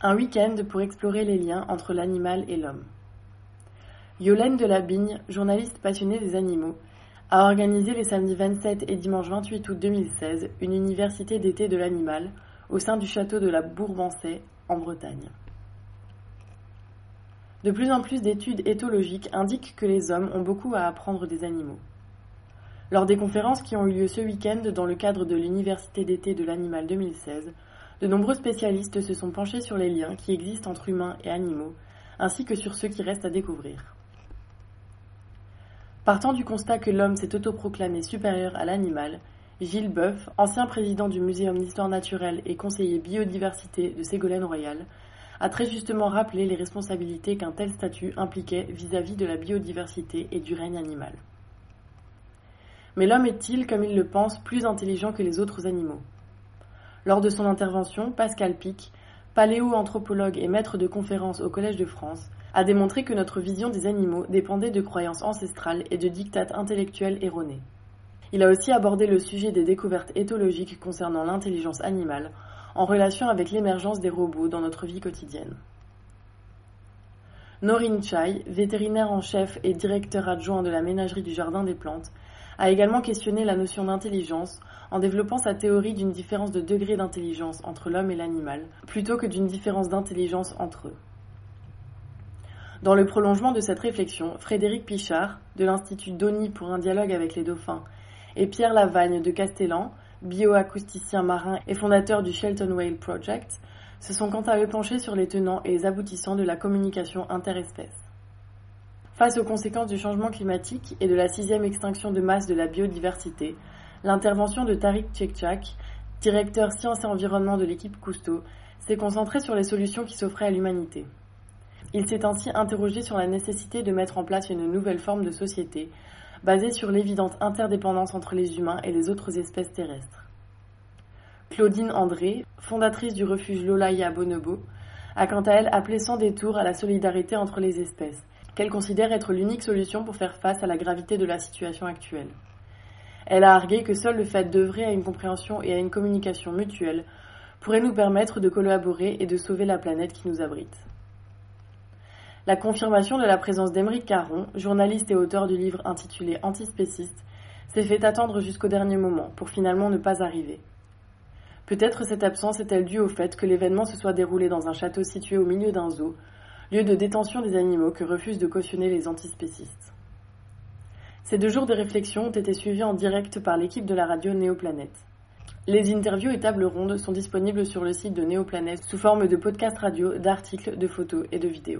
Un week-end pour explorer les liens entre l'animal et l'homme. Yolène Delabigne, journaliste passionnée des animaux, a organisé les samedis 27 et dimanche 28 août 2016 une université d'été de l'animal au sein du château de la Bourbansais en Bretagne. De plus en plus d'études éthologiques indiquent que les hommes ont beaucoup à apprendre des animaux. Lors des conférences qui ont eu lieu ce week-end dans le cadre de l'Université d'été de l'animal 2016, de nombreux spécialistes se sont penchés sur les liens qui existent entre humains et animaux, ainsi que sur ceux qui restent à découvrir. Partant du constat que l'homme s'est autoproclamé supérieur à l'animal, Gilles Boeuf, ancien président du Muséum d'histoire naturelle et conseiller biodiversité de Ségolène Royal, a très justement rappelé les responsabilités qu'un tel statut impliquait vis-à-vis -vis de la biodiversité et du règne animal. Mais l'homme est-il, comme il le pense, plus intelligent que les autres animaux? Lors de son intervention, Pascal Pic, paléoanthropologue et maître de conférences au Collège de France, a démontré que notre vision des animaux dépendait de croyances ancestrales et de dictates intellectuels erronés. Il a aussi abordé le sujet des découvertes éthologiques concernant l'intelligence animale, en relation avec l'émergence des robots dans notre vie quotidienne. Norine Chai, vétérinaire en chef et directeur adjoint de la ménagerie du Jardin des Plantes, a également questionné la notion d'intelligence en développant sa théorie d'une différence de degré d'intelligence entre l'homme et l'animal, plutôt que d'une différence d'intelligence entre eux. Dans le prolongement de cette réflexion, Frédéric Pichard, de l'Institut Doni pour un dialogue avec les dauphins, et Pierre Lavagne de Castellan, bioacousticien marin et fondateur du Shelton Whale Project, se sont quant à eux penchés sur les tenants et les aboutissants de la communication interespèces. Face aux conséquences du changement climatique et de la sixième extinction de masse de la biodiversité, l'intervention de Tariq Tchekchak, directeur sciences et environnement de l'équipe Cousteau, s'est concentrée sur les solutions qui s'offraient à l'humanité. Il s'est ainsi interrogé sur la nécessité de mettre en place une nouvelle forme de société, basée sur l'évidente interdépendance entre les humains et les autres espèces terrestres. Claudine André, fondatrice du refuge Lolaya Bonobo, a quant à elle appelé sans détour à la solidarité entre les espèces, qu'elle considère être l'unique solution pour faire face à la gravité de la situation actuelle. Elle a argué que seul le fait d'œuvrer à une compréhension et à une communication mutuelle pourrait nous permettre de collaborer et de sauver la planète qui nous abrite. La confirmation de la présence d'Emeric Caron, journaliste et auteur du livre intitulé Antispéciste, s'est fait attendre jusqu'au dernier moment pour finalement ne pas arriver. Peut-être cette absence est-elle due au fait que l'événement se soit déroulé dans un château situé au milieu d'un zoo, lieu de détention des animaux que refusent de cautionner les antispécistes. Ces deux jours de réflexion ont été suivis en direct par l'équipe de la radio Néoplanète. Les interviews et tables rondes sont disponibles sur le site de Néoplanète sous forme de podcast radio, d'articles, de photos et de vidéos.